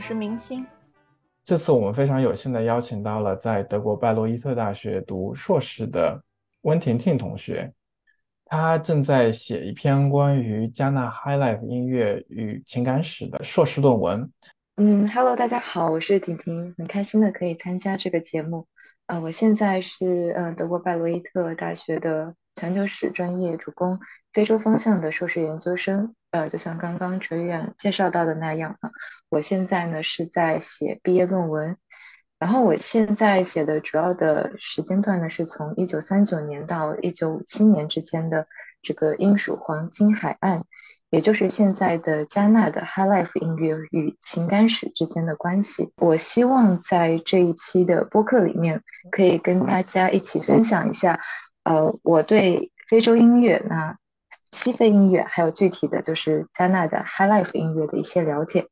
是明星。这次我们非常有幸的邀请到了在德国拜洛伊特大学读硕士的温婷婷同学，她正在写一篇关于加纳 High Life 音乐与情感史的硕士论文。嗯，Hello，大家好，我是婷婷，很开心的可以参加这个节目。呃，我现在是呃德国拜洛伊特大学的全球史专业，主攻非洲方向的硕士研究生。呃，就像刚刚哲远介绍到的那样啊，我现在呢是在写毕业论文。然后我现在写的主要的时间段呢是从一九三九年到一九五七年之间的这个英属黄金海岸，也就是现在的加纳的 High Life 音乐与情感史之间的关系。我希望在这一期的播客里面。可以跟大家一起分享一下，呃，我对非洲音乐、那西非音乐，还有具体的就是加纳的 High Life 音乐的一些了解。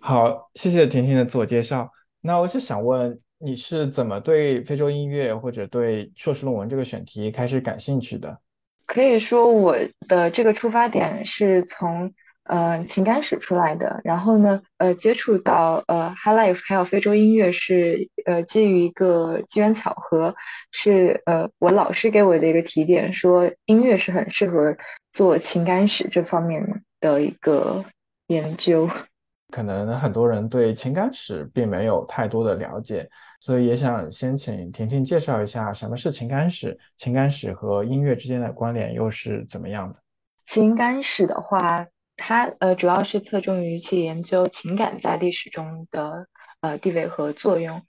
好，谢谢婷婷的自我介绍。那我是想问，你是怎么对非洲音乐或者对硕士论文这个选题开始感兴趣的？可以说，我的这个出发点是从。呃，情感史出来的，然后呢，呃，接触到呃 High Life 还有非洲音乐是呃基于一个机缘巧合，是呃我老师给我的一个提点，说音乐是很适合做情感史这方面的一个研究。可能很多人对情感史并没有太多的了解，所以也想先请婷婷介绍一下什么是情感史，情感史和音乐之间的关联又是怎么样的？情感史的话。它呃主要是侧重于去研究情感在历史中的呃地位和作用。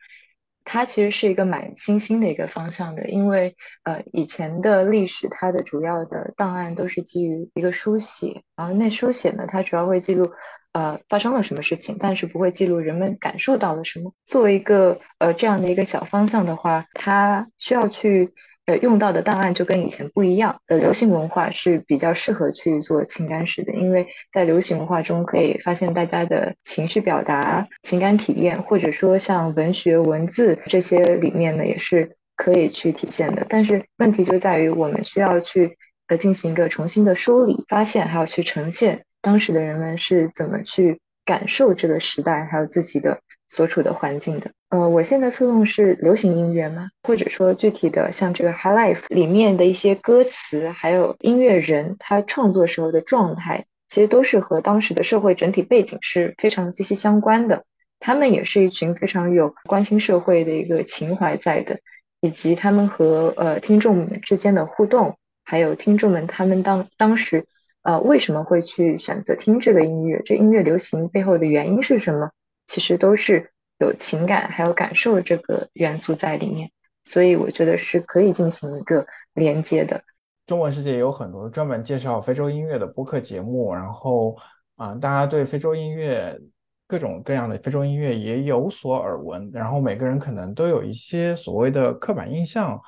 它其实是一个蛮新兴的一个方向的，因为呃以前的历史它的主要的档案都是基于一个书写，然后那书写呢它主要会记录呃发生了什么事情，但是不会记录人们感受到了什么。作为一个呃这样的一个小方向的话，它需要去。用到的档案就跟以前不一样。呃，流行文化是比较适合去做情感史的，因为在流行文化中可以发现大家的情绪表达、情感体验，或者说像文学文字这些里面呢，也是可以去体现的。但是问题就在于，我们需要去呃进行一个重新的梳理、发现，还要去呈现当时的人们是怎么去感受这个时代，还有自己的。所处的环境的，呃，我现在侧重是流行音乐嘛，或者说具体的像这个 High Life 里面的一些歌词，还有音乐人他创作时候的状态，其实都是和当时的社会整体背景是非常息息相关的。他们也是一群非常有关心社会的一个情怀在的，以及他们和呃听众们之间的互动，还有听众们他们当当时呃为什么会去选择听这个音乐，这音乐流行背后的原因是什么？其实都是有情感还有感受这个元素在里面，所以我觉得是可以进行一个连接的。中文世界有很多专门介绍非洲音乐的播客节目，然后啊，大家对非洲音乐各种各样的非洲音乐也有所耳闻，然后每个人可能都有一些所谓的刻板印象。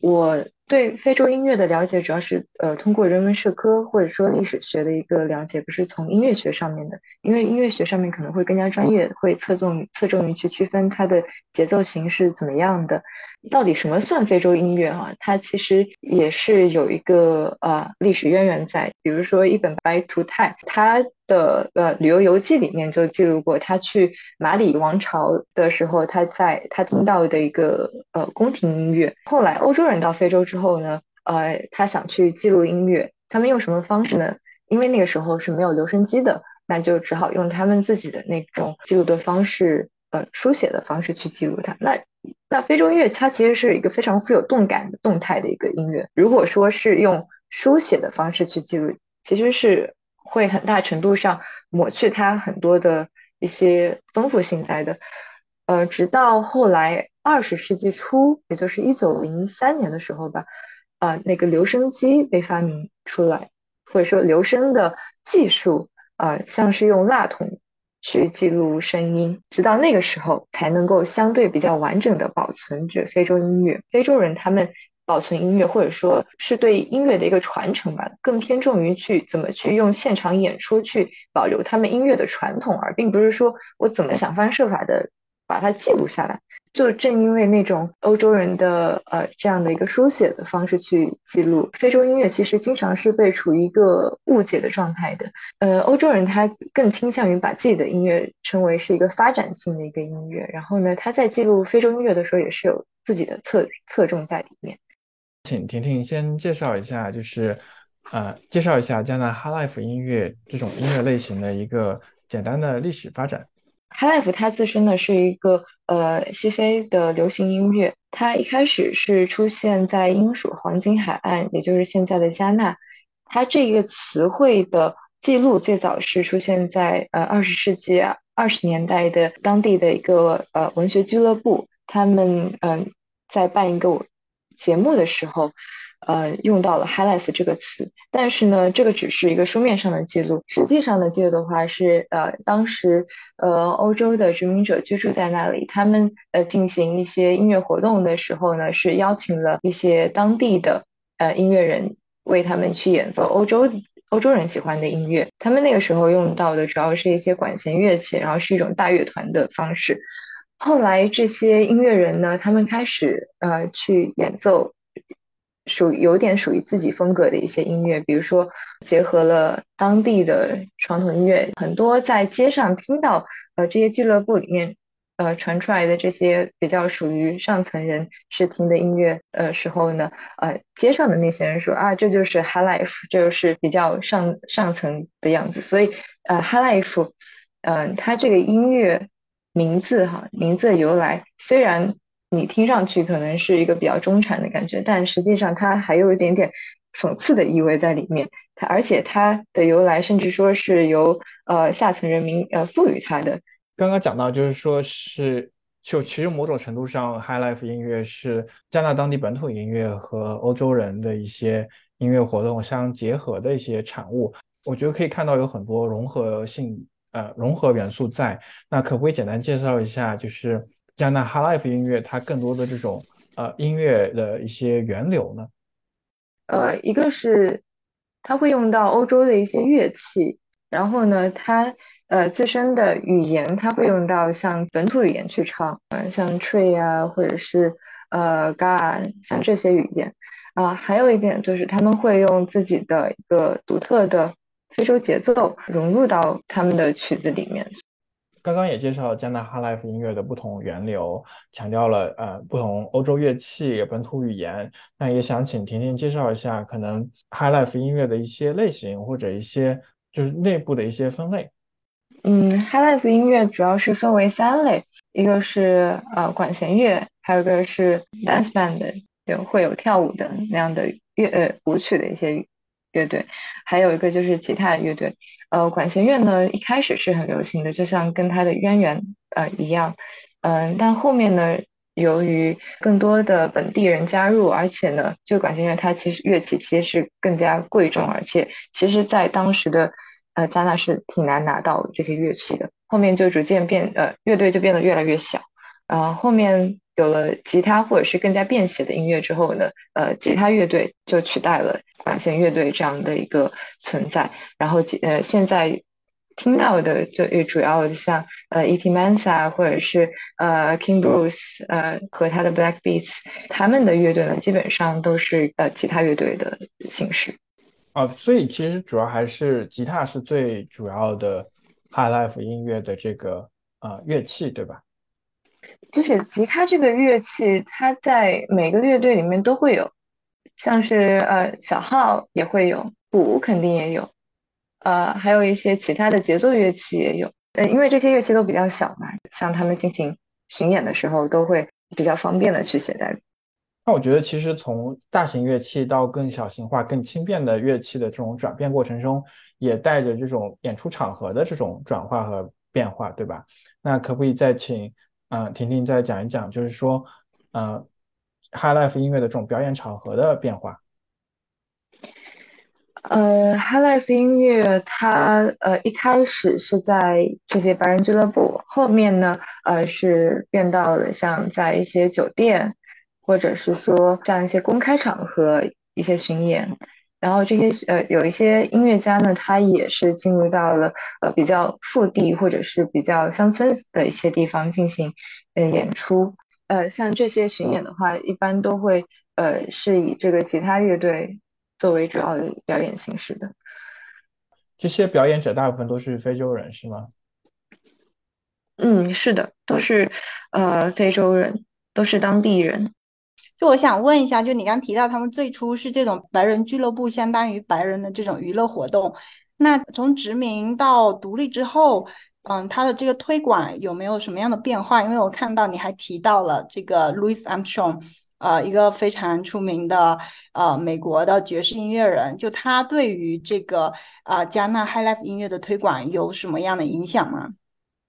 我。对非洲音乐的了解主要是呃通过人文社科或者说历史学的一个了解，不是从音乐学上面的，因为音乐学上面可能会更加专业，会侧重侧重于去区分它的节奏型是怎么样的。到底什么算非洲音乐啊？它其实也是有一个呃历史渊源在。比如说一本白图泰，他的呃旅游游记里面就记录过，他去马里王朝的时候，他在他听到的一个呃宫廷音乐。后来欧洲人到非洲之后呢，呃，他想去记录音乐，他们用什么方式呢？因为那个时候是没有留声机的，那就只好用他们自己的那种记录的方式。呃，书写的方式去记录它。那那非洲音乐它其实是一个非常富有动感的动态的一个音乐。如果说是用书写的方式去记录，其实是会很大程度上抹去它很多的一些丰富性在的。呃，直到后来二十世纪初，也就是一九零三年的时候吧，啊，那个留声机被发明出来，或者说留声的技术，啊，像是用蜡筒。去记录声音，直到那个时候才能够相对比较完整的保存着非洲音乐。非洲人他们保存音乐，或者说是对音乐的一个传承吧，更偏重于去怎么去用现场演出去保留他们音乐的传统，而并不是说我怎么想方设法的把它记录下来。就正因为那种欧洲人的呃这样的一个书写的方式去记录非洲音乐，其实经常是被处于一个误解的状态的。呃，欧洲人他更倾向于把自己的音乐称为是一个发展性的一个音乐，然后呢，他在记录非洲音乐的时候也是有自己的侧侧重在里面。请婷婷先介绍一下，就是呃，介绍一下加纳 High Life 音乐这种音乐类型的一个简单的历史发展。High Life 它自身呢是一个呃西非的流行音乐，它一开始是出现在英属黄金海岸，也就是现在的加纳。它这一个词汇的记录最早是出现在呃二十世纪二十年代的当地的一个呃文学俱乐部，他们嗯在办一个。节目的时候，呃，用到了 “high life” 这个词，但是呢，这个只是一个书面上的记录，实际上的记录的话是，呃，当时呃欧洲的殖民者居住在那里，他们呃进行一些音乐活动的时候呢，是邀请了一些当地的呃音乐人为他们去演奏欧洲欧洲人喜欢的音乐，他们那个时候用到的主要是一些管弦乐器，然后是一种大乐团的方式。后来这些音乐人呢，他们开始呃去演奏属有点属于自己风格的一些音乐，比如说结合了当地的传统音乐，很多在街上听到呃这些俱乐部里面呃传出来的这些比较属于上层人士听的音乐呃时候呢，呃街上的那些人说啊这就是 high life，这就是比较上上层的样子，所以呃 high life，嗯它这个音乐。名字哈，名字由来虽然你听上去可能是一个比较中产的感觉，但实际上它还有一点点讽刺的意味在里面。它而且它的由来甚至说是由呃下层人民呃赋予它的。刚刚讲到就是说是就其实某种程度上，High Life 音乐是加拿大当地本土音乐和欧洲人的一些音乐活动相结合的一些产物。我觉得可以看到有很多融合性。呃，融合元素在那，可不可以简单介绍一下，就是加拿大 Life 音乐它更多的这种呃音乐的一些源流呢？呃，一个是它会用到欧洲的一些乐器，然后呢，它呃自身的语言它会用到像本土语言去唱，嗯，像 Tree 啊，或者是呃 Ga，像这些语言啊，还有一点就是他们会用自己的一个独特的。非洲节奏融入到他们的曲子里面。刚刚也介绍了加拿大 High Life 音乐的不同源流，强调了呃不同欧洲乐器、本土语言。那也想请婷婷介绍一下可能 High Life 音乐的一些类型或者一些就是内部的一些分类。嗯，High Life 音乐主要是分为三类，一个是呃管弦乐，还有一个是 dance band，有会有跳舞的那样的乐呃舞曲的一些。乐队，还有一个就是吉他乐队。呃，管弦乐呢，一开始是很流行的，就像跟它的渊源呃一样，嗯，但后面呢，由于更多的本地人加入，而且呢，就管弦乐它其实乐器其实是更加贵重，而且其实在当时的呃加纳是挺难拿到这些乐器的。后面就逐渐变呃乐队就变得越来越小，然后后面。有了吉他或者是更加便携的音乐之后呢，呃，吉他乐队就取代了管弦乐队这样的一个存在。然后，呃，现在听到的最主要的像呃 E.T. Mansa 或者是呃 King Bruce 呃和他的 Black Beats，他们的乐队呢基本上都是呃吉他乐队的形式。啊，所以其实主要还是吉他是最主要的 High Life 音乐的这个呃乐器，对吧？就是吉他这个乐器，它在每个乐队里面都会有，像是呃小号也会有，鼓肯定也有，呃还有一些其他的节奏乐器也有。呃，因为这些乐器都比较小嘛，像他们进行巡演的时候都会比较方便的去携带。那我觉得其实从大型乐器到更小型化、更轻便的乐器的这种转变过程中，也带着这种演出场合的这种转化和变化，对吧？那可不可以再请？嗯，婷婷再讲一讲，就是说，呃，High Life 音乐的这种表演场合的变化。呃，High Life 音乐它呃一开始是在这些白人俱乐部，后面呢，呃是变到了像在一些酒店，或者是说像一些公开场合一些巡演。然后这些呃有一些音乐家呢，他也是进入到了呃比较腹地或者是比较乡村的一些地方进行呃演出。呃，像这些巡演的话，一般都会呃是以这个吉他乐队作为主要的表演形式的。这些表演者大部分都是非洲人，是吗？嗯，是的，都是呃非洲人，都是当地人。就我想问一下，就你刚提到他们最初是这种白人俱乐部，相当于白人的这种娱乐活动。那从殖民到独立之后，嗯，它的这个推广有没有什么样的变化？因为我看到你还提到了这个 Louis Armstrong，呃，一个非常出名的呃美国的爵士音乐人，就他对于这个呃加纳 High Life 音乐的推广有什么样的影响吗？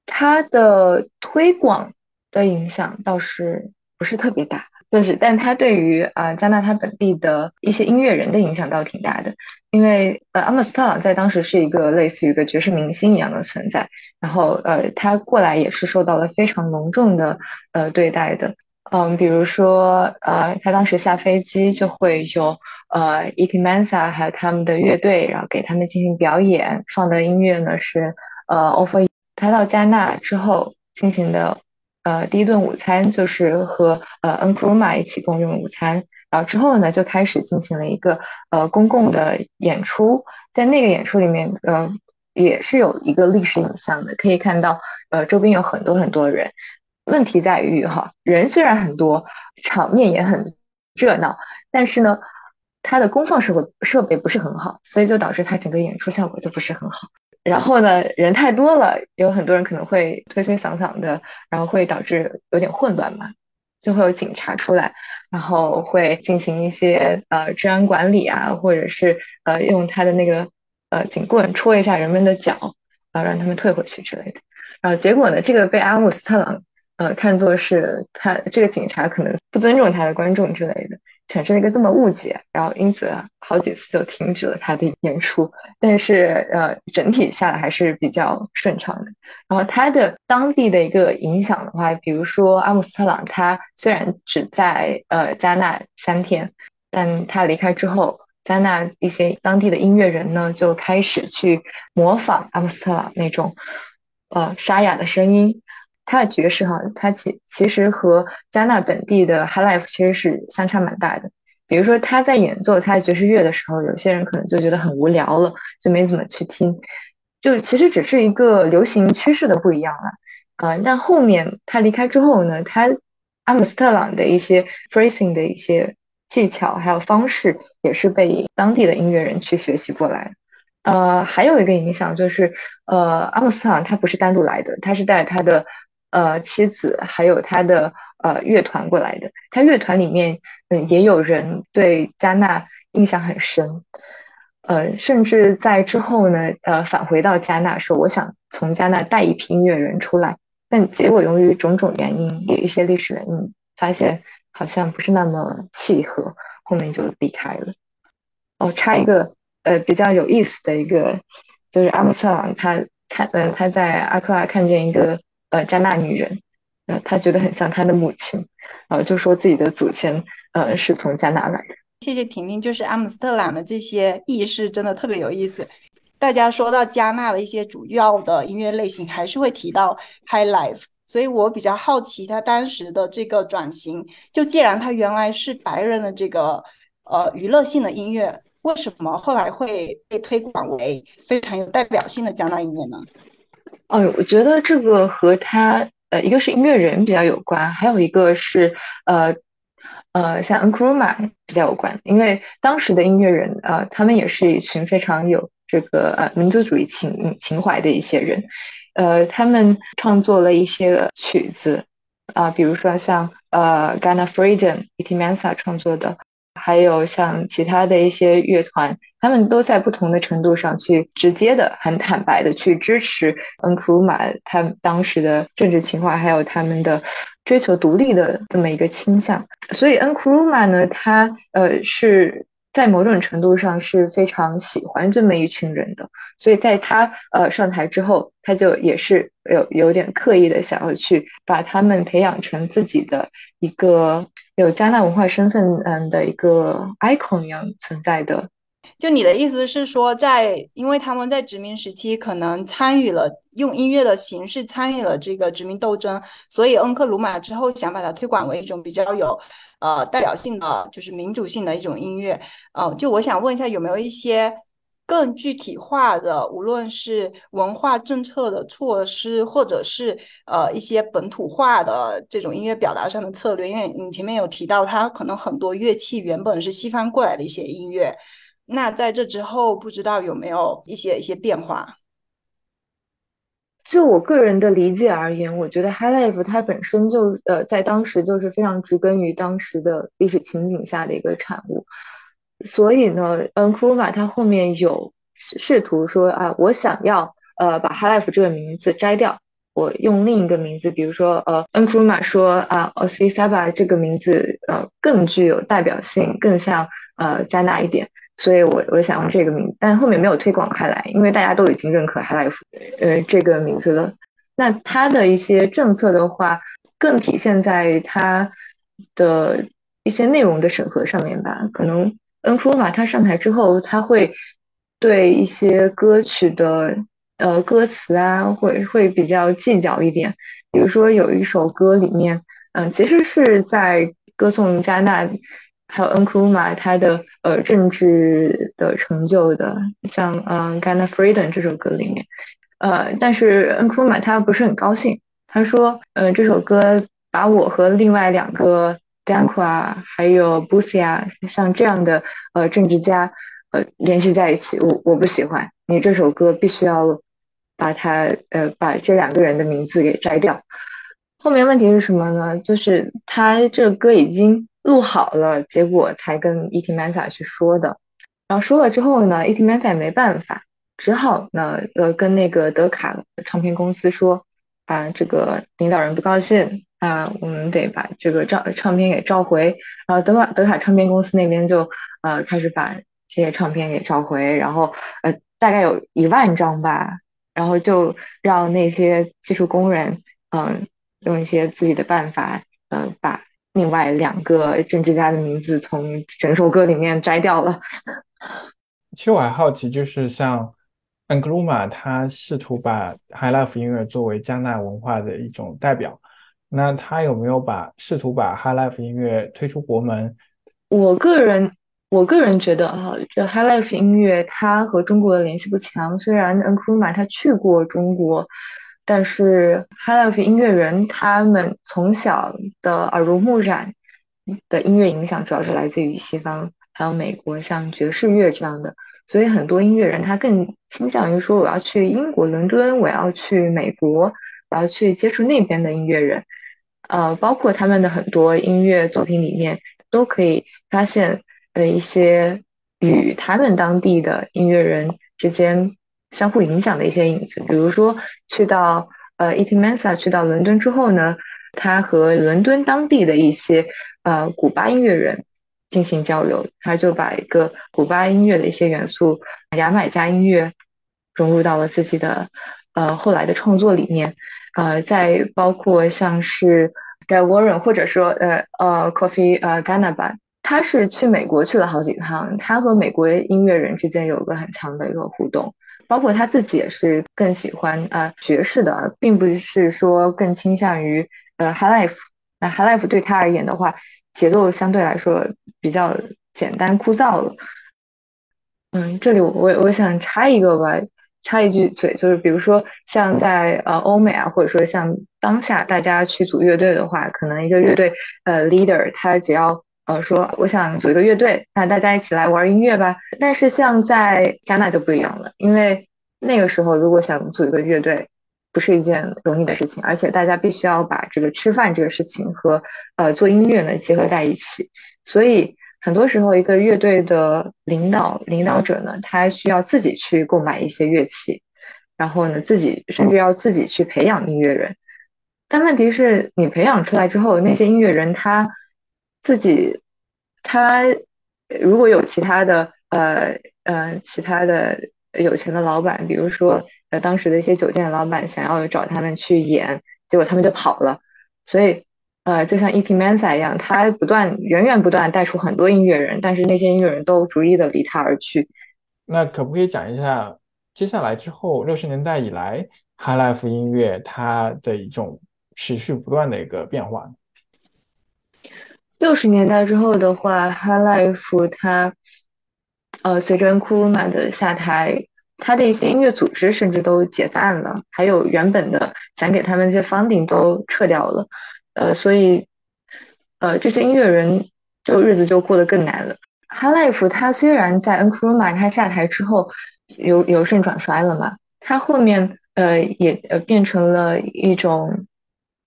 他的推广的影响倒是不是特别大。就是，但他对于啊加纳他本地的一些音乐人的影响倒挺大的，因为呃阿姆斯特朗在当时是一个类似于一个爵士明星一样的存在，然后呃他过来也是受到了非常隆重的呃对待的，嗯，比如说呃他当时下飞机就会有呃 e t m a n s a 还有他们的乐队，然后给他们进行表演，放的音乐呢是呃 Offer，他到加纳之后进行的。呃，第一顿午餐就是和呃 Nkrumah 一起共用午餐，然后之后呢就开始进行了一个呃公共的演出，在那个演出里面，呃也是有一个历史影像的，可以看到呃周边有很多很多人。问题在于哈，人虽然很多，场面也很热闹，但是呢，它的功放设备设备不是很好，所以就导致它整个演出效果就不是很好。然后呢，人太多了，有很多人可能会推推搡搡的，然后会导致有点混乱嘛，就会有警察出来，然后会进行一些呃治安管理啊，或者是呃用他的那个呃警棍戳一下人们的脚，然后让他们退回去之类的。然后结果呢，这个被阿姆斯特朗呃看作是他这个警察可能不尊重他的观众之类的。产生了一个这么误解，然后因此好几次就停止了他的演出。但是呃，整体下来还是比较顺畅的。然后他的当地的一个影响的话，比如说阿姆斯特朗，他虽然只在呃加纳三天，但他离开之后，加纳一些当地的音乐人呢就开始去模仿阿姆斯特朗那种呃沙哑的声音。他的爵士哈，他其其实和加纳本地的 High Life 其实是相差蛮大的。比如说他在演奏他的爵士乐的时候，有些人可能就觉得很无聊了，就没怎么去听。就其实只是一个流行趋势的不一样了。呃，但后面他离开之后呢，他阿姆斯特朗的一些 phrasing 的一些技巧还有方式，也是被当地的音乐人去学习过来。呃，还有一个影响就是，呃，阿姆斯特朗他不是单独来的，他是带他的。呃，妻子还有他的呃乐团过来的，他乐团里面嗯也有人对加纳印象很深，呃，甚至在之后呢，呃返回到加纳说我想从加纳带一批音乐人出来，但结果由于种种原因，有一些历史原因，发现好像不是那么契合，后面就离开了。哦，插一个呃比较有意思的一个，就是阿姆斯特朗他看嗯他在阿克拉看见一个。呃，加纳女人，呃，他觉得很像他的母亲，呃，就说自己的祖先，呃，是从加纳来的。谢谢婷婷，就是阿姆斯特朗的这些意识真的特别有意思。大家说到加纳的一些主要的音乐类型，还是会提到 High Life，所以我比较好奇他当时的这个转型。就既然他原来是白人的这个呃娱乐性的音乐，为什么后来会被推广为非常有代表性的加纳音乐呢？哦，我觉得这个和他呃，一个是音乐人比较有关，还有一个是呃呃，像 Nkrumah 比较有关，因为当时的音乐人呃，他们也是一群非常有这个呃民族主义情情怀的一些人，呃，他们创作了一些曲子啊，比如说像呃 Gana Freedom、Bt Mansa 创作的。还有像其他的一些乐团，他们都在不同的程度上去直接的、很坦白的去支持恩库鲁马他当时的政治情况，还有他们的追求独立的这么一个倾向。所以恩库鲁马呢，他呃是。在某种程度上是非常喜欢这么一群人的，所以在他呃上台之后，他就也是有有点刻意的想要去把他们培养成自己的一个有加纳文化身份嗯的一个 icon 一样存在的就你的意思是说，在因为他们在殖民时期可能参与了用音乐的形式参与了这个殖民斗争，所以恩克鲁玛之后想把它推广为一种比较有呃代表性的，就是民主性的一种音乐。呃，就我想问一下，有没有一些更具体化的，无论是文化政策的措施，或者是呃一些本土化的这种音乐表达上的策略？因为你前面有提到，它可能很多乐器原本是西方过来的一些音乐。那在这之后，不知道有没有一些一些变化？就我个人的理解而言，我觉得 High Life 它本身就呃在当时就是非常植根于当时的历史情景下的一个产物，所以呢，嗯 k r u m a 它后面有试图说啊，我想要呃把 High Life 这个名字摘掉，我用另一个名字，比如说呃 n k r u m a 说啊 o s i s a b a 这个名字呃更具有代表性，更像呃加纳一点。所以，我我想用这个名字，但后面没有推广开来，因为大家都已经认可 High Life，呃，这个名字了。那它的一些政策的话，更体现在它的一些内容的审核上面吧。可能 N f u m a 他上台之后，他会对一些歌曲的呃歌词啊，会会比较计较一点。比如说有一首歌里面，嗯，其实是在歌颂加纳。还有 Nkrumah 他的呃政治的成就的，像嗯《Gana Freedom》这首歌里面，呃，但是 Nkrumah 他不是很高兴，他说，呃，这首歌把我和另外两个 Dankwa 还有 Busia 像这样的呃政治家呃联系在一起，我我不喜欢，你这首歌必须要把它呃把这两个人的名字给摘掉。后面问题是什么呢？就是他这个歌已经。录好了，结果才跟 E.T. Masa 去说的。然后说了之后呢，E.T. Masa 也没办法，只好呢，呃，跟那个德卡唱片公司说，啊，这个领导人不高兴啊，我们得把这个照唱片给召回。然后德卡德卡唱片公司那边就呃开始把这些唱片给召回，然后呃大概有一万张吧，然后就让那些技术工人嗯用一些自己的办法，嗯把。另外两个政治家的名字从整首歌里面摘掉了。其实我还好奇，就是像 Angluma，他试图把 High Life 音乐作为加纳文化的一种代表，那他有没有把试图把 High Life 音乐推出国门？我个人，我个人觉得哈，这 High Life 音乐它和中国的联系不强。虽然 Angluma 他去过中国。但是 High Life 音乐人他们从小的耳濡目染的音乐影响，主要是来自于西方，还有美国，像爵士乐这样的。所以很多音乐人他更倾向于说，我要去英国伦敦，我要去美国，我要去接触那边的音乐人。呃，包括他们的很多音乐作品里面，都可以发现呃一些与他们当地的音乐人之间。相互影响的一些影子，比如说去到呃 e t i Mensa 去到伦敦之后呢，他和伦敦当地的一些呃古巴音乐人进行交流，他就把一个古巴音乐的一些元素，牙买加音乐融入到了自己的呃后来的创作里面，呃，再包括像是 d a Warren 或者说呃呃 Coffee 呃 Ghana 吧，他是去美国去了好几趟，他和美国音乐人之间有个很强的一个互动。包括他自己也是更喜欢呃爵士的，并不是说更倾向于呃 high life。那 high life 对他而言的话，节奏相对来说比较简单枯燥了。嗯，这里我我我想插一个吧，插一句嘴，就是比如说像在呃欧美啊，或者说像当下大家去组乐队的话，可能一个乐队呃 leader 他只要呃，说我想组一个乐队，那大家一起来玩音乐吧。但是像在加纳就不一样了，因为那个时候如果想组一个乐队，不是一件容易的事情，而且大家必须要把这个吃饭这个事情和呃做音乐呢结合在一起。所以很多时候，一个乐队的领导领导者呢，他需要自己去购买一些乐器，然后呢自己甚至要自己去培养音乐人。但问题是你培养出来之后，那些音乐人他。自己，他如果有其他的呃呃其他的有钱的老板，比如说呃当时的一些酒店的老板想要找他们去演，结果他们就跑了。所以呃，就像 E.T. m a n s a 一样，他不断源源不断带出很多音乐人，但是那些音乐人都逐一的离他而去。那可不可以讲一下接下来之后六十年代以来 High Life 音乐它的一种持续不断的一个变化？六十年代之后的话，High Life 它呃随着 Nkrumah 的下台，他的一些音乐组织甚至都解散了，还有原本的想给他们这些 funding 都撤掉了。呃，所以，呃，这些音乐人就日子就过得更难了。High Life 他虽然在 n k r u m a 他下台之后由由盛转衰了嘛，他后面呃也呃变成了一种，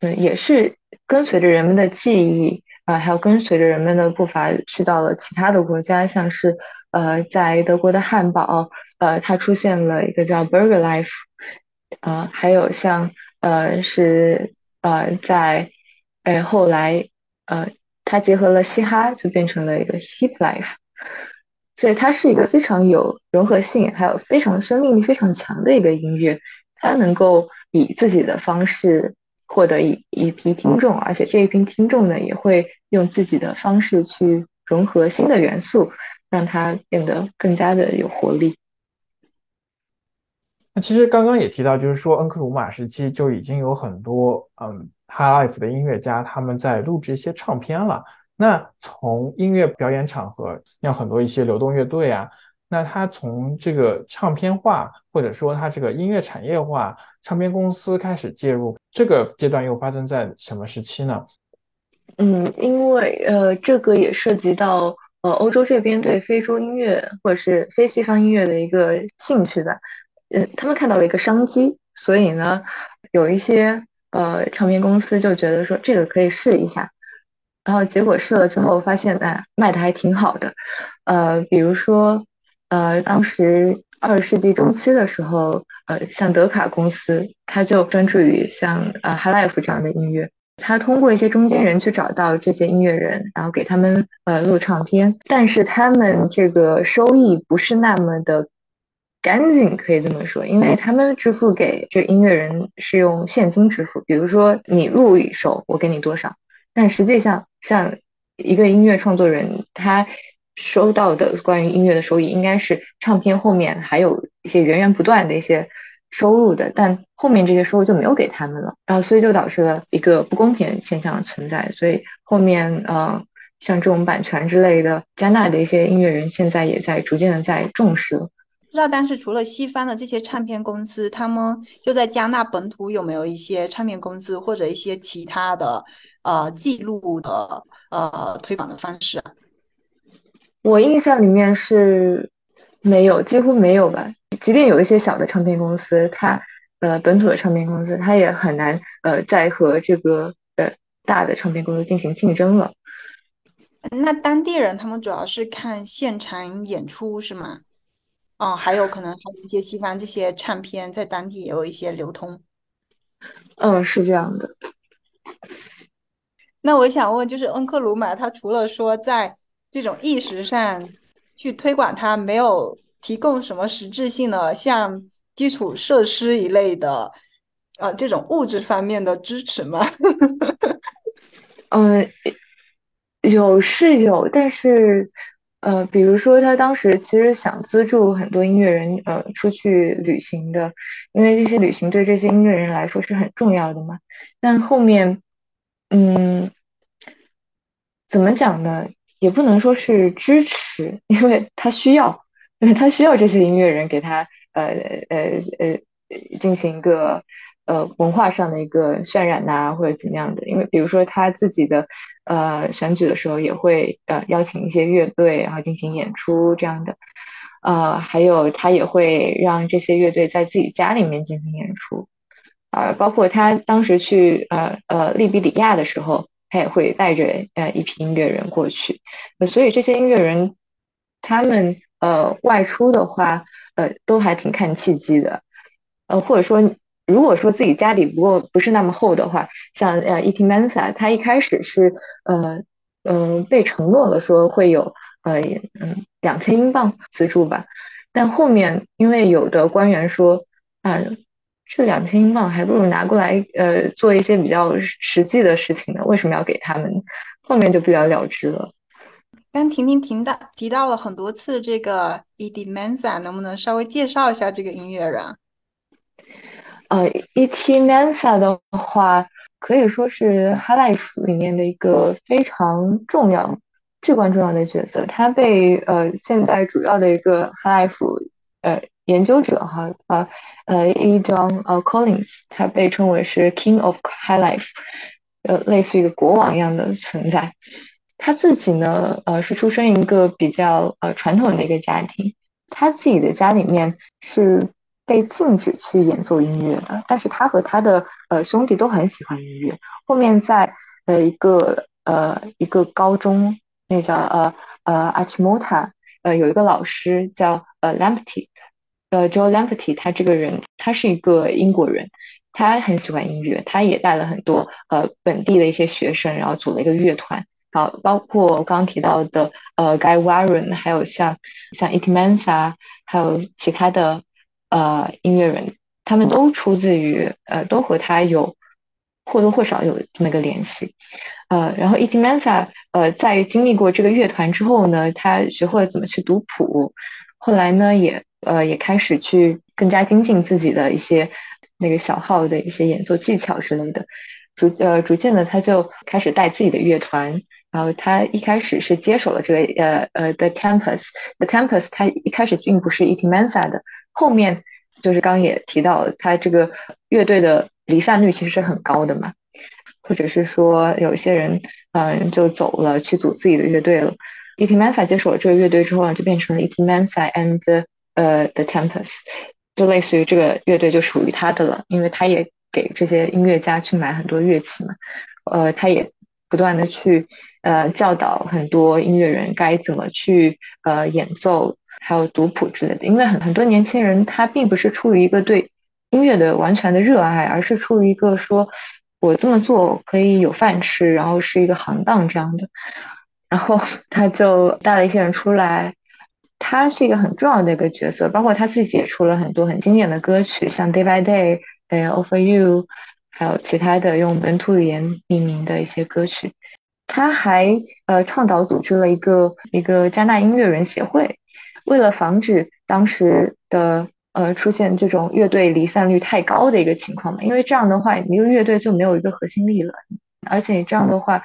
嗯，也是跟随着人们的记忆还有跟随着人们的步伐去到了其他的国家，像是呃在德国的汉堡，呃，它出现了一个叫 Burger Life，啊，还有像呃是呃在哎，后来，呃，它结合了嘻哈，就变成了一个 hip life，所以它是一个非常有融合性，还有非常生命力非常强的一个音乐。它能够以自己的方式获得一一批听众，而且这一批听众呢，也会用自己的方式去融合新的元素，让它变得更加的有活力。那其实刚刚也提到，就是说恩克鲁马时期就已经有很多，嗯。High Life 的音乐家，他们在录制一些唱片了。那从音乐表演场合，像很多一些流动乐队啊，那他从这个唱片化，或者说他这个音乐产业化，唱片公司开始介入，这个阶段又发生在什么时期呢？嗯，因为呃，这个也涉及到呃欧洲这边对非洲音乐或者是非西方音乐的一个兴趣吧。嗯，他们看到了一个商机，所以呢，有一些。呃，唱片公司就觉得说这个可以试一下，然后结果试了之后发现，哎，卖的还挺好的。呃，比如说，呃，当时二十世纪中期的时候，呃，像德卡公司，他就专注于像呃 High Life 这样的音乐，他通过一些中间人去找到这些音乐人，然后给他们呃录唱片，但是他们这个收益不是那么的。干净可以这么说，因为他们支付给这音乐人是用现金支付，比如说你录一首，我给你多少。但实际上，像一个音乐创作人，他收到的关于音乐的收益，应该是唱片后面还有一些源源不断的一些收入的，但后面这些收入就没有给他们了，然后所以就导致了一个不公平现象存在。所以后面呃，像这种版权之类的，加纳的一些音乐人现在也在逐渐的在重视。不知道当时除了西方的这些唱片公司，他们就在加纳本土有没有一些唱片公司或者一些其他的呃记录的呃推广的方式啊？我印象里面是没有，几乎没有吧。即便有一些小的唱片公司，它呃本土的唱片公司，它也很难呃再和这个呃大的唱片公司进行竞争了。那当地人他们主要是看现场演出是吗？哦，还有可能还有一些西方这些唱片在当地也有一些流通。嗯，是这样的。那我想问，就是恩克鲁玛，他除了说在这种意识上去推广，它没有提供什么实质性的像基础设施一类的，呃，这种物质方面的支持吗？嗯，有是有，但是。呃，比如说他当时其实想资助很多音乐人，呃，出去旅行的，因为这些旅行对这些音乐人来说是很重要的嘛。但后面，嗯，怎么讲呢？也不能说是支持，因为他需要，因为他需要这些音乐人给他，呃呃呃，进行一个。呃，文化上的一个渲染呐，或者怎么样的？因为比如说他自己的呃选举的时候，也会呃邀请一些乐队，然后进行演出这样的。呃，还有他也会让这些乐队在自己家里面进行演出。啊，包括他当时去呃呃利比里亚的时候，他也会带着呃一批音乐人过去。所以这些音乐人他们呃外出的话，呃都还挺看契机的。呃，或者说。如果说自己家底不够不是那么厚的话，像呃 E.T. Mensa，他一开始是呃嗯被承诺了说会有呃嗯两千英镑资助吧，但后面因为有的官员说啊这两千英镑还不如拿过来呃做一些比较实际的事情呢，为什么要给他们？后面就不了了之了。刚婷婷提到提到了很多次这个 E.D. Mensa，能不能稍微介绍一下这个音乐人？呃，E.T. Mensa 的话，可以说是 High Life 里面的一个非常重要、至关重要的角色。他被呃现在主要的一个 High Life 呃研究者哈呃呃 E. John 呃 Collins，他被称为是 King of High Life，呃类似于一个国王一样的存在。他自己呢，呃，是出生一个比较呃传统的一个家庭。他自己的家里面是被禁止去演奏音乐的，但是他和他的呃兄弟都很喜欢音乐。后面在呃一个呃一个高中，那叫呃呃 Achimota，呃有一个老师叫呃 lampty 呃 Joe Lamptey，他这个人他是一个英国人，他很喜欢音乐，他也带了很多呃本地的一些学生，然后组了一个乐团。好，包括我刚刚提到的，呃，Guy Warren，还有像像 Itimansa，还有其他的呃音乐人，他们都出自于呃，都和他有或多或少有这么个联系，呃，然后 Itimansa，呃，在经历过这个乐团之后呢，他学会了怎么去读谱，后来呢，也呃也开始去更加精进自己的一些那个小号的一些演奏技巧之类的，逐呃逐渐的他就开始带自己的乐团。然后他一开始是接手了这个呃呃 The Tempest，The Tempest 他一开始并不是 e t m a n s a 的，后面就是刚也提到他这个乐队的离散率其实是很高的嘛，或者是说有些人嗯就走了去组自己的乐队了 e t m a n s a 接手了这个乐队之后呢，就变成了 e t m a n s a and 呃 The Tempest，就类似于这个乐队就属于他的了，因为他也给这些音乐家去买很多乐器嘛，呃他也。不断的去呃教导很多音乐人该怎么去呃演奏，还有读谱之类的。因为很很多年轻人他并不是出于一个对音乐的完全的热爱，而是出于一个说我这么做可以有饭吃，然后是一个行当这样的。然后他就带了一些人出来，他是一个很重要的一个角色，包括他自己也出了很多很经典的歌曲，像 Day by Day，呃，Over You。还有其他的用本土语言命名的一些歌曲，他还呃倡导组织了一个一个加纳音乐人协会，为了防止当时的呃出现这种乐队离散率太高的一个情况嘛，因为这样的话一个乐队就没有一个核心力了，而且这样的话，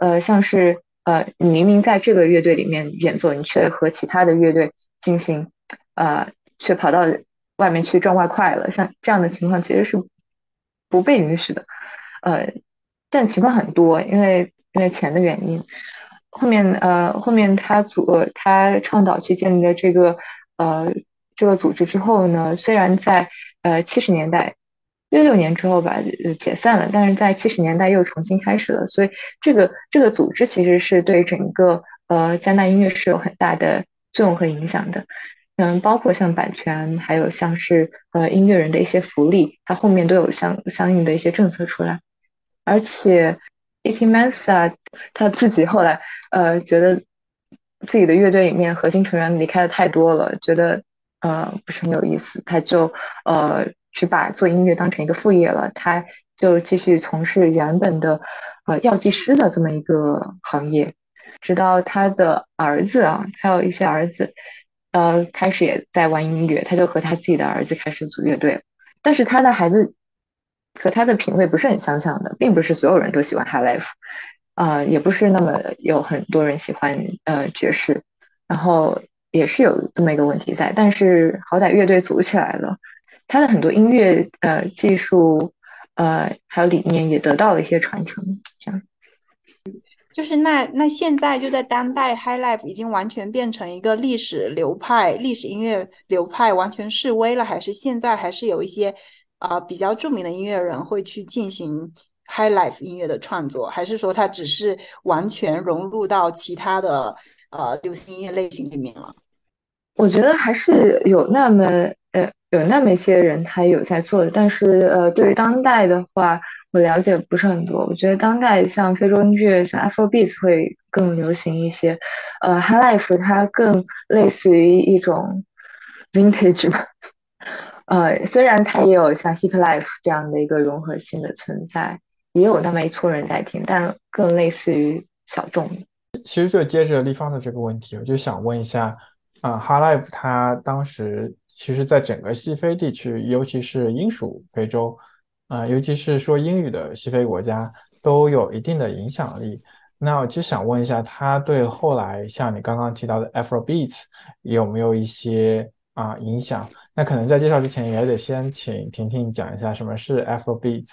呃像是呃你明明在这个乐队里面演奏，你却和其他的乐队进行呃却跑到外面去赚外快了，像这样的情况其实是。不被允许的，呃，但情况很多，因为因为钱的原因。后面呃，后面他组他倡导去建立了这个呃这个组织之后呢，虽然在呃七十年代六六年之后吧解散了，但是在七十年代又重新开始了。所以这个这个组织其实是对整个呃加拿大音乐是有很大的作用和影响的。嗯，包括像版权，还有像是呃音乐人的一些福利，它后面都有相相应的一些政策出来。而且 e t m a n s a 他自己后来呃觉得自己的乐队里面核心成员离开的太多了，觉得呃不是很有意思，他就呃去把做音乐当成一个副业了，他就继续从事原本的呃药剂师的这么一个行业，直到他的儿子啊，还有一些儿子。呃，开始也在玩音乐，他就和他自己的儿子开始组乐队。但是他的孩子和他的品味不是很相像的，并不是所有人都喜欢 High Life，啊，也不是那么有很多人喜欢呃爵士，然后也是有这么一个问题在。但是好歹乐队组起来了，他的很多音乐呃技术呃还有理念也得到了一些传承，这样。就是那那现在就在当代，High Life 已经完全变成一个历史流派、历史音乐流派，完全式微了，还是现在还是有一些啊比较著名的音乐人会去进行 High Life 音乐的创作，还是说它只是完全融入到其他的呃流行音乐类型里面了？我觉得还是有那么呃有那么一些人他有在做的，但是呃对于当代的话。我了解不是很多，我觉得当代像非洲音乐，像 Afrobeat 会更流行一些。呃，High Life 它更类似于一种 Vintage 吧。呃，虽然它也有像 Hip Life 这样的一个融合性的存在，也有那么一撮人在听，但更类似于小众。其实就接着立方的这个问题，我就想问一下，啊，High Life 它当时其实在整个西非地区，尤其是英属非洲，啊，尤其是说英语的西非国家，都有一定的影响力。那我就想问一下，它对后来像你刚刚提到的 Afrobeat 有没有一些啊影响？那可能在介绍之前，也得先请婷婷讲一下什么是 Afrobeat。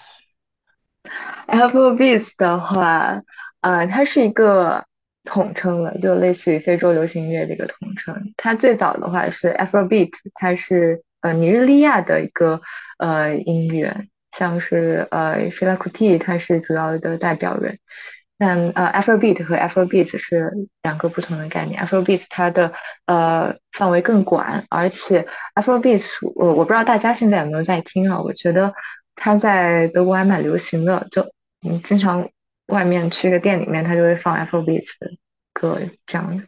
Afrobeat 的话，呃，它是一个统称了，就类似于非洲流行乐的一个统称。它最早的话是 Afrobeat，它是呃尼日利亚的一个呃音乐，像是呃 Fela Kuti，他是主要的代表人。但呃，Afrobeat 和 Afrobeat 是两个不同的概念。Afrobeat 它的呃范围更广，而且 Afrobeat 我我不知道大家现在有没有在听啊？我觉得它在德国还蛮流行的，就嗯经常外面去一个店里面，他就会放 Afrobeats 的歌这样的。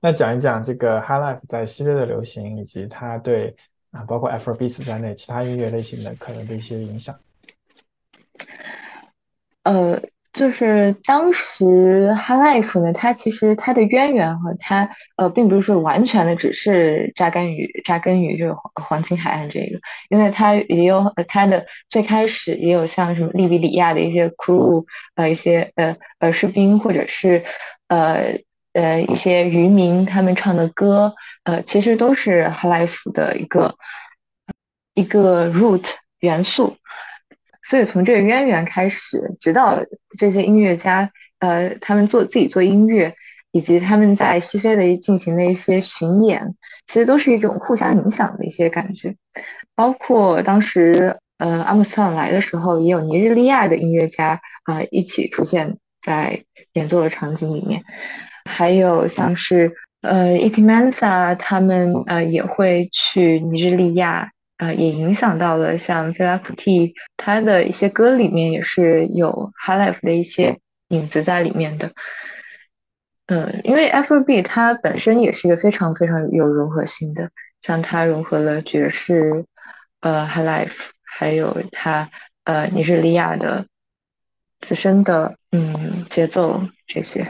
那讲一讲这个 High Life 在西非的流行，以及它对啊包括 Afrobeats 在内其他音乐类型的可能的一些影响。呃。就是当时 High Life 呢，它其实它的渊源和它呃，并不是说完全的只是扎根于扎根于这个黄黄金海岸这个，因为它也有它的最开始也有像什么利比里亚的一些 crew 呃一些呃呃士兵或者是呃呃一些渔民他们唱的歌呃其实都是 High Life 的一个一个 root 元素。所以从这个渊源开始，直到这些音乐家，呃，他们做自己做音乐，以及他们在西非的进行的一些巡演，其实都是一种互相影响的一些感觉。包括当时，呃，阿姆斯特朗来的时候，也有尼日利亚的音乐家啊一起出现在演奏的场景里面，还有像是呃，Iti Mansa 他们呃也会去尼日利亚。啊，也影响到了像菲拉普蒂，他的一些歌里面也是有 High Life 的一些影子在里面的。嗯，因为 F R B 它本身也是一个非常非常有融合性的，像它融合了爵士、呃 High Life，还有它呃尼日利亚的自身的嗯节奏这些。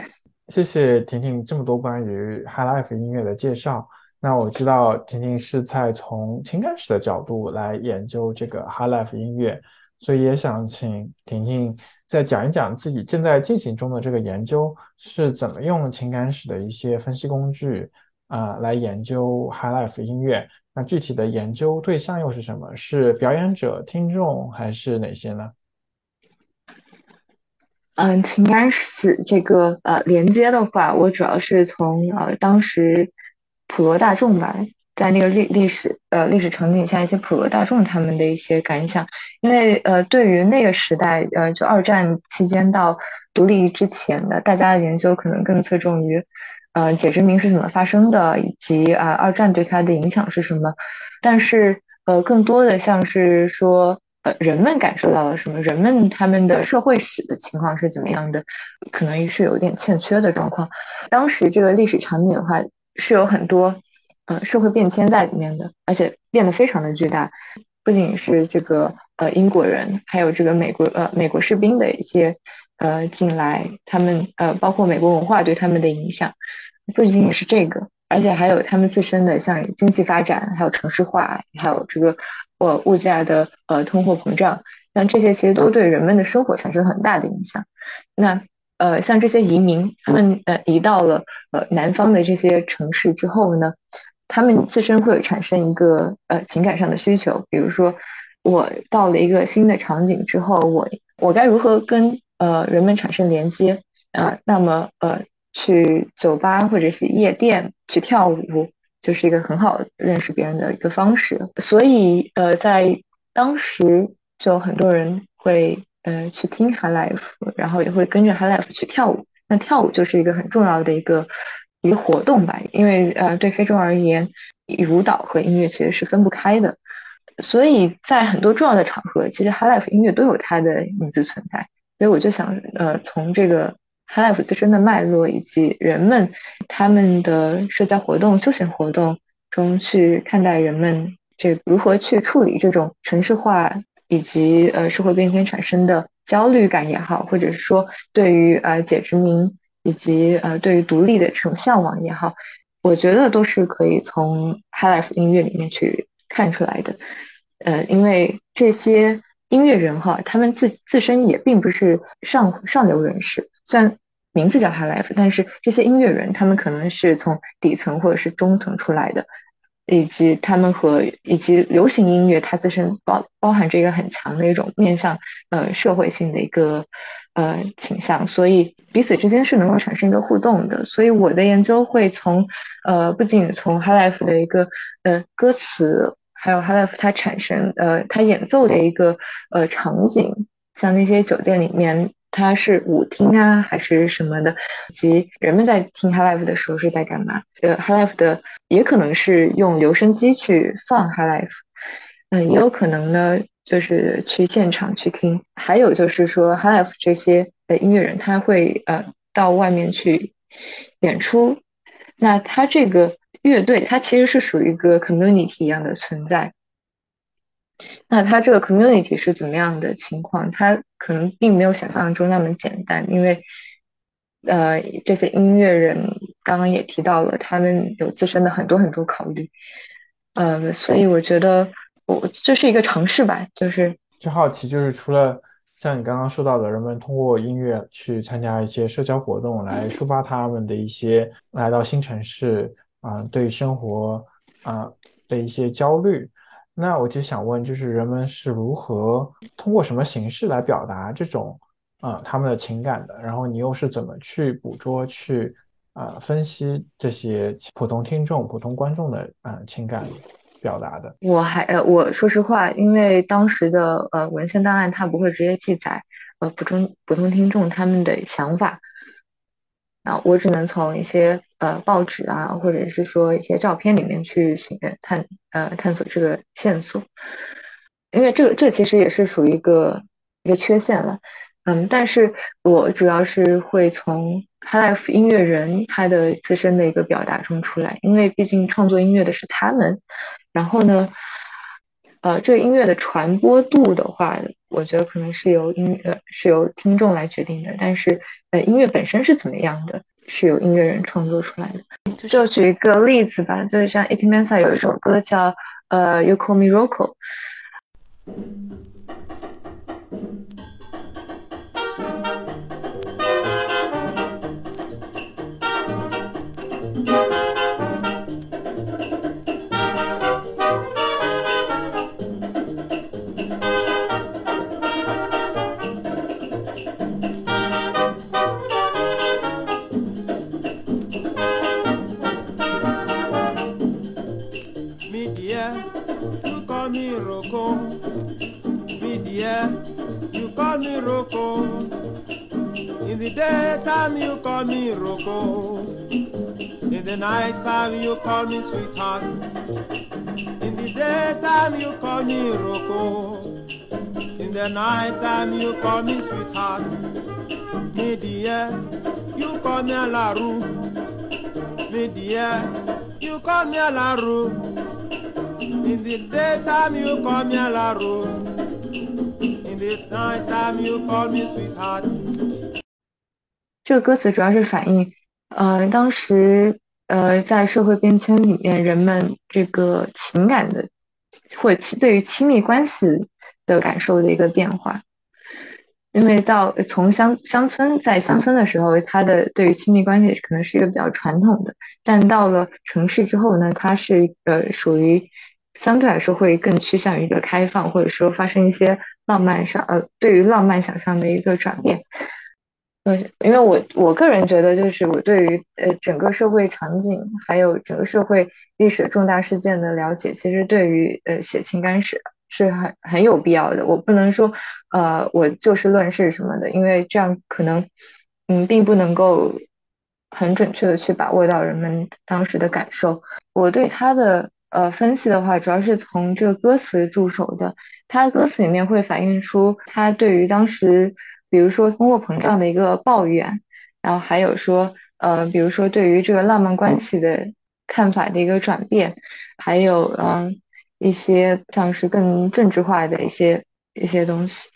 谢谢婷婷这么多关于 High Life 音乐的介绍。那我知道婷婷是在从情感史的角度来研究这个 High Life 音乐，所以也想请婷婷再讲一讲自己正在进行中的这个研究是怎么用情感史的一些分析工具啊来研究 High Life 音乐。那具体的研究对象又是什么？是表演者、听众还是哪些呢？嗯，情感史这个呃连接的话，我主要是从呃当时。普罗大众吧，在那个历历史呃历史场景下，一些普罗大众他们的一些感想，因为呃对于那个时代呃就二战期间到独立之前的大家的研究可能更侧重于呃解殖民是怎么发生的，以及啊二战对它的影响是什么，但是呃更多的像是说呃人们感受到了什么，人们他们的社会史的情况是怎么样的，可能是有点欠缺的状况。当时这个历史场景的话。是有很多呃社会变迁在里面的，而且变得非常的巨大。不仅是这个呃英国人，还有这个美国呃美国士兵的一些呃进来，他们呃包括美国文化对他们的影响，不仅仅是这个，而且还有他们自身的像经济发展，还有城市化，还有这个呃物价的呃通货膨胀，像这些其实都对人们的生活产生很大的影响。那呃，像这些移民，他们呃移到了呃南方的这些城市之后呢，他们自身会产生一个呃情感上的需求，比如说我到了一个新的场景之后，我我该如何跟呃人们产生连接啊？那么呃去酒吧或者是夜店去跳舞，就是一个很好认识别人的一个方式。所以呃在当时就很多人会。呃，去听 High Life，然后也会跟着 High Life 去跳舞。那跳舞就是一个很重要的一个一个活动吧，因为呃，对非洲而言，舞蹈和音乐其实是分不开的。所以在很多重要的场合，其实 High Life 音乐都有它的影子存在。所以我就想，呃，从这个 High Life 自身的脉络，以及人们他们的社交活动、休闲活动中去看待人们这如何去处理这种城市化以及呃社会变迁产生的焦虑感也好，或者是说对于呃解殖民以及呃对于独立的这种向往也好，我觉得都是可以从 High Life 音乐里面去看出来的。呃，因为这些音乐人哈，他们自自身也并不是上上流人士，虽然名字叫 High Life，但是这些音乐人他们可能是从底层或者是中层出来的，以及他们和以及流行音乐它自身包包含着一个很强的一种面向呃社会性的一个呃倾向，所以彼此之间是能够产生一个互动的。所以我的研究会从呃不仅从 High Life 的一个呃歌词。还有 High Life 它产生呃，它演奏的一个呃场景，像那些酒店里面，它是舞厅啊，还是什么的，以及人们在听 High Life 的时候是在干嘛？呃，High Life 的也可能是用留声机去放 High Life，嗯，也有可能呢，就是去现场去听。还有就是说 High Life 这些呃音乐人，他会呃到外面去演出，那他这个。乐队它其实是属于一个 community 一样的存在。那它这个 community 是怎么样的情况？它可能并没有想象中那么简单，因为呃，这些音乐人刚刚也提到了，他们有自身的很多很多考虑。呃，所以我觉得我这是一个尝试吧，就是就好奇，就是除了像你刚刚说到的，人们通过音乐去参加一些社交活动，来抒发他们的一些来到新城市。啊，对生活啊的一些焦虑，那我就想问，就是人们是如何通过什么形式来表达这种啊他们的情感的？然后你又是怎么去捕捉、去啊分析这些普通听众、普通观众的啊情感表达的？我还呃，我说实话，因为当时的呃文献档案它不会直接记载呃普通普通听众他们的想法。啊，我只能从一些呃报纸啊，或者是说一些照片里面去寻探呃探索这个线索，因为这个这其实也是属于一个一个缺陷了，嗯，但是我主要是会从 High Life 音乐人他的自身的一个表达中出来，因为毕竟创作音乐的是他们，然后呢。呃，这个音乐的传播度的话，我觉得可能是由音呃是由听众来决定的。但是，呃，音乐本身是怎么样的，是由音乐人创作出来的。就举一个例子吧，就是像 Iti Mensah 有一首歌叫呃 You Call Me Rocco。Daytime you call me Rocco. In the night time you call me sweetheart. In the daytime you call me Rocco. In the night time you call me sweetheart. Me dear, you call me Alaru. Me dear, you call me Alaru. In the daytime you call me Alaru. 这个歌词主要是反映，呃，当时呃在社会变迁里面，人们这个情感的或者对于亲密关系的感受的一个变化。因为到从乡乡村在乡村的时候，他的对于亲密关系可能是一个比较传统的，但到了城市之后呢，它是呃属于相对来说会更趋向于一个开放，或者说发生一些浪漫上呃对于浪漫想象的一个转变。呃因为我我个人觉得，就是我对于呃整个社会场景，还有整个社会历史重大事件的了解，其实对于呃写情感史是很很有必要的。我不能说呃我就事论事什么的，因为这样可能嗯并不能够很准确的去把握到人们当时的感受。我对他的呃分析的话，主要是从这个歌词入手的。他歌词里面会反映出他对于当时。比如说通货膨胀的一个抱怨，然后还有说，呃，比如说对于这个浪漫关系的看法的一个转变，还有，嗯，一些像是更政治化的一些一些东西。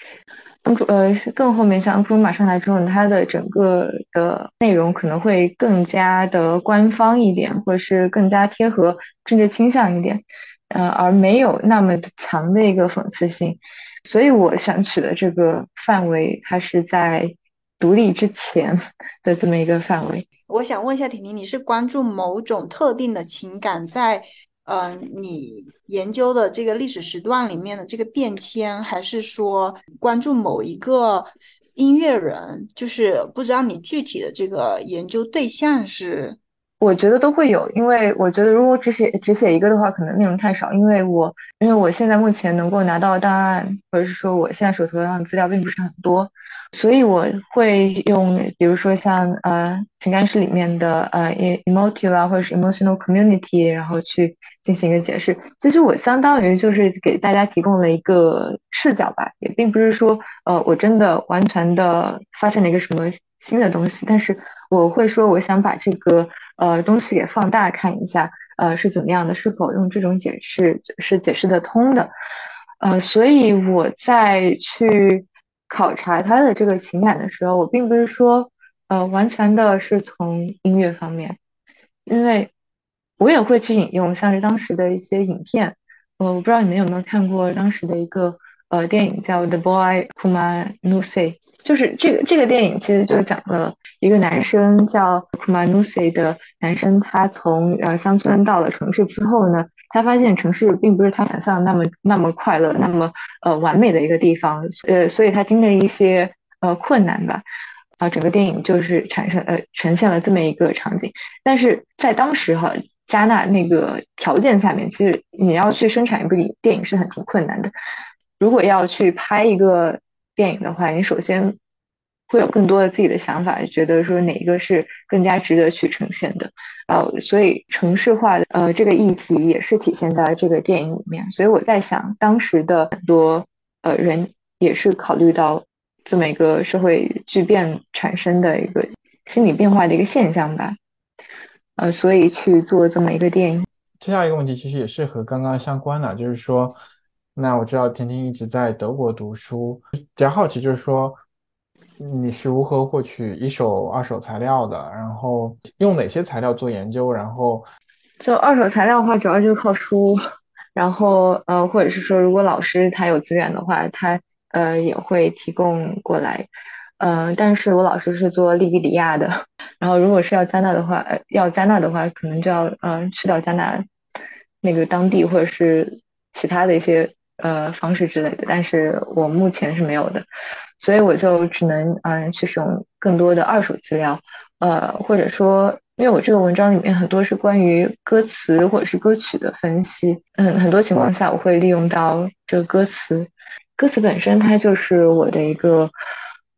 恩普呃，更后面像恩普鲁马上来之后，它的整个的内容可能会更加的官方一点，或者是更加贴合政治倾向一点，呃，而没有那么强的一个讽刺性。所以我想取的这个范围，它是在独立之前的这么一个范围。我想问一下婷婷，你是关注某种特定的情感在？嗯，你研究的这个历史时段里面的这个变迁，还是说关注某一个音乐人？就是不知道你具体的这个研究对象是？我觉得都会有，因为我觉得如果只写只写一个的话，可能内容太少。因为我因为我现在目前能够拿到的档案，或者是说我现在手头上的资料并不是很多。所以我会用，比如说像呃情感史里面的呃 emotive 啊，或者是 emotional community，然后去进行一个解释。其实我相当于就是给大家提供了一个视角吧，也并不是说呃我真的完全的发现了一个什么新的东西，但是我会说我想把这个呃东西给放大看一下，呃是怎么样的，是否用这种解释是解释得通的，呃，所以我在去。考察他的这个情感的时候，我并不是说，呃，完全的是从音乐方面，因为我也会去引用像是当时的一些影片，呃，我不知道你们有没有看过当时的一个呃电影叫《The Boy Who Man No Say》。就是这个这个电影其实就讲了一个男生叫 Kumanusi 的男生，他从呃乡村到了城市之后呢，他发现城市并不是他想象的那么那么快乐，那么呃完美的一个地方，呃，所以他经历了一些呃困难吧，啊，整个电影就是产生呃呈现了这么一个场景。但是在当时哈加纳那个条件下面，其实你要去生产一部电影是很挺困难的，如果要去拍一个。电影的话，你首先会有更多的自己的想法，觉得说哪一个是更加值得去呈现的，呃，所以城市化的呃这个议题也是体现在这个电影里面。所以我在想，当时的很多呃人也是考虑到这么一个社会巨变产生的一个心理变化的一个现象吧，呃，所以去做这么一个电影。接下来一个问题其实也是和刚刚相关的，就是说。那我知道甜甜一直在德国读书，比较好奇就是说，你是如何获取一手、二手材料的？然后用哪些材料做研究？然后就二手材料的话，主要就是靠书，然后呃，或者是说，如果老师他有资源的话，他呃也会提供过来。呃，但是我老师是做利比里亚的，然后如果是要加纳的话，呃，要加纳的话，可能就要嗯去到加纳那个当地，或者是其他的一些。呃，方式之类的，但是我目前是没有的，所以我就只能嗯去使用更多的二手资料，呃，或者说，因为我这个文章里面很多是关于歌词或者是歌曲的分析，嗯，很多情况下我会利用到这个歌词，歌词本身它就是我的一个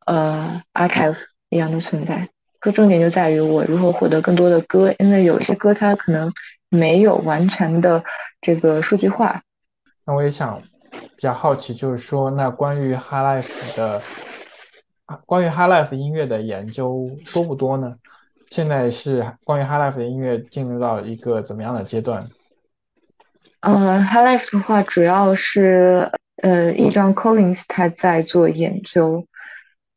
呃 archive 一样的存在，说重点就在于我如何获得更多的歌，因为有些歌它可能没有完全的这个数据化。那我也想比较好奇，就是说，那关于 High Life 的，关于 High Life 音乐的研究多不多呢？现在是关于 High Life 的音乐进入到一个怎么样的阶段？呃，High Life 的话，主要是呃，一张 Collins 他在做研究，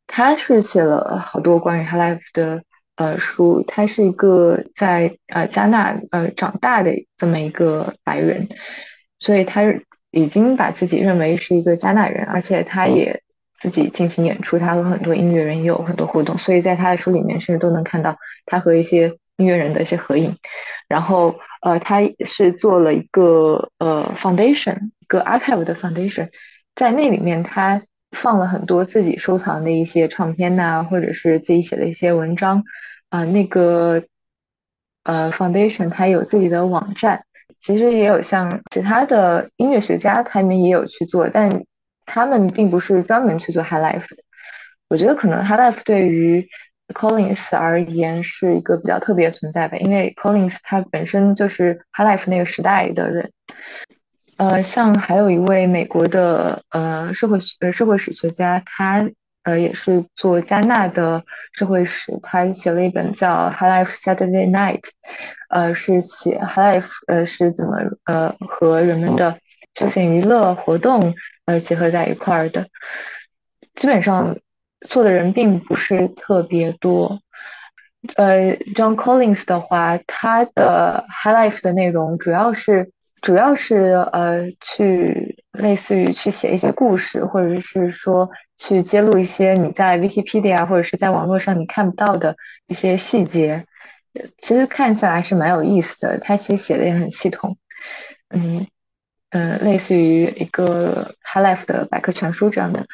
他是写了好多关于 High Life 的呃书，他是一个在呃加纳呃长大的这么一个白人，所以他。已经把自己认为是一个加拿大人，而且他也自己进行演出，他和很多音乐人也有很多互动，所以在他的书里面甚至都能看到他和一些音乐人的一些合影。然后，呃，他是做了一个呃 foundation，一个 archive 的 foundation，在那里面他放了很多自己收藏的一些唱片呐，或者是自己写的一些文章啊。那个呃 foundation 它有自己的网站。其实也有像其他的音乐学家，他们也有去做，但他们并不是专门去做 High Life。我觉得可能 High Life 对于 Collins 而言是一个比较特别的存在吧，因为 Collins 他本身就是 High Life 那个时代的人。呃，像还有一位美国的呃社会呃社会史学家，他。呃，也是做加纳的社会史，他写了一本叫《High Life Saturday Night》，呃，是写 High Life，呃，是怎么呃和人们的休闲娱乐活动呃结合在一块儿的，基本上做的人并不是特别多。呃，John Collins 的话，他的 High Life 的内容主要是主要是呃去类似于去写一些故事，或者是说去揭露一些你在 Wikipedia 或者是在网络上你看不到的一些细节。其实看下来是蛮有意思的，他其实写的也很系统，嗯嗯，类似于一个 High Life 的百科全书这样的，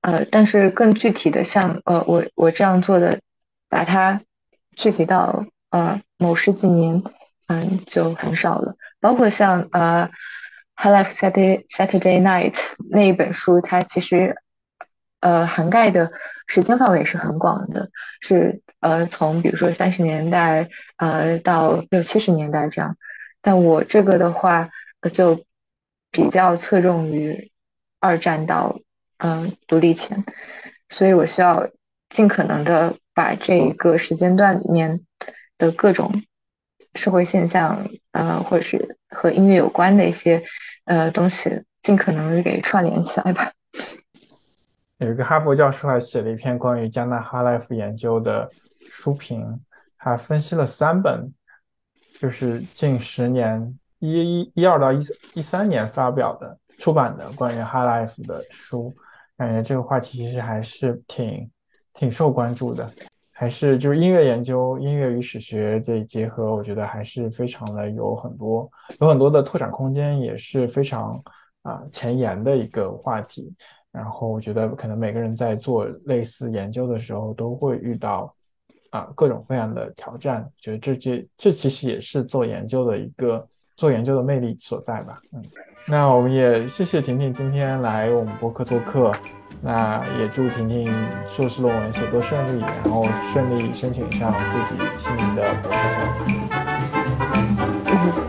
呃，但是更具体的，像呃我我这样做的，把它具体到呃某十几年，嗯，就很少了。包括像呃 High Life Saturday Saturday Night 那一本书，它其实呃涵盖的时间范围是很广的，是。呃，从比如说三十年代，呃，到六七十年代这样，但我这个的话，就比较侧重于二战到嗯独立前，所以我需要尽可能的把这一个时间段里面的各种社会现象，呃，或者是和音乐有关的一些呃东西，尽可能给串联起来吧。有一个哈佛教授还写了一篇关于加纳哈莱夫研究的。书评，他分析了三本，就是近十年一一一二到一一三年发表的出版的关于 High Life 的书，感觉这个话题其实还是挺挺受关注的，还是就是音乐研究、音乐与史学这结合，我觉得还是非常的有很多有很多的拓展空间，也是非常啊前沿的一个话题。然后我觉得可能每个人在做类似研究的时候都会遇到。啊，各种各样的挑战，觉得这这这其实也是做研究的一个做研究的魅力所在吧。嗯，那我们也谢谢婷婷今天来我们博客做客，那也祝婷婷硕士论文写作顺利，然后顺利申请上自己心仪的博士项目。嗯，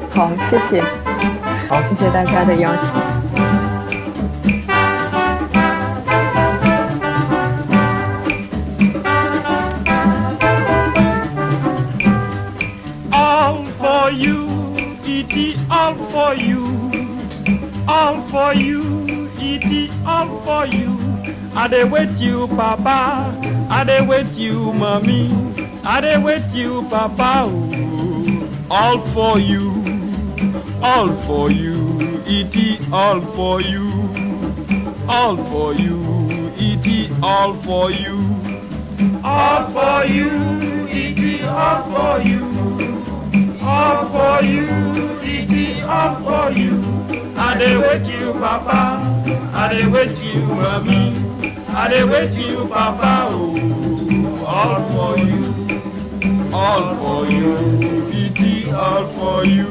好，谢谢，好，谢谢大家的邀请。for you, all for you, it all for you. I dey wait you, Papa. I dey wait you, Mommy. I dey wait you, Papa. Ooh. All for you, all for you, it all for you, all for you, it all for you, all for you, it all for you, all for you up for you. I dey wait you, Papa. I dey wait you, Mommy. I dey wait you, Papa. Oh, all for you, all for you. It all for you,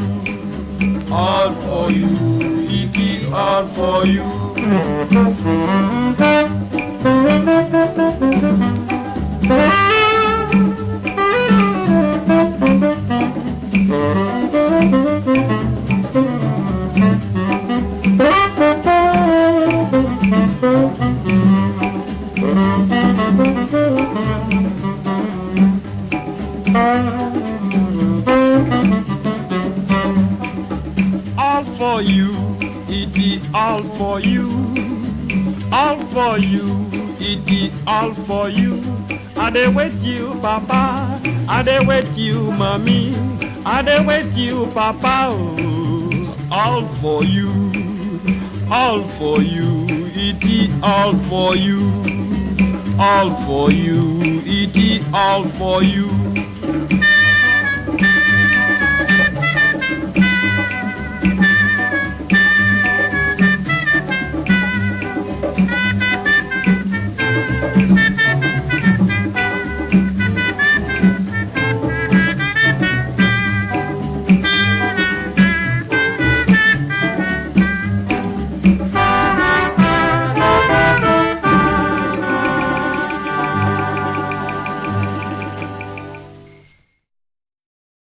all for you. It all for you. All for you. I dey wait you, Papa, I dey wait you, Mommy, I dey wait you, Papa, oh, all for you, all for you, it is all for you, all for you, it is all for you.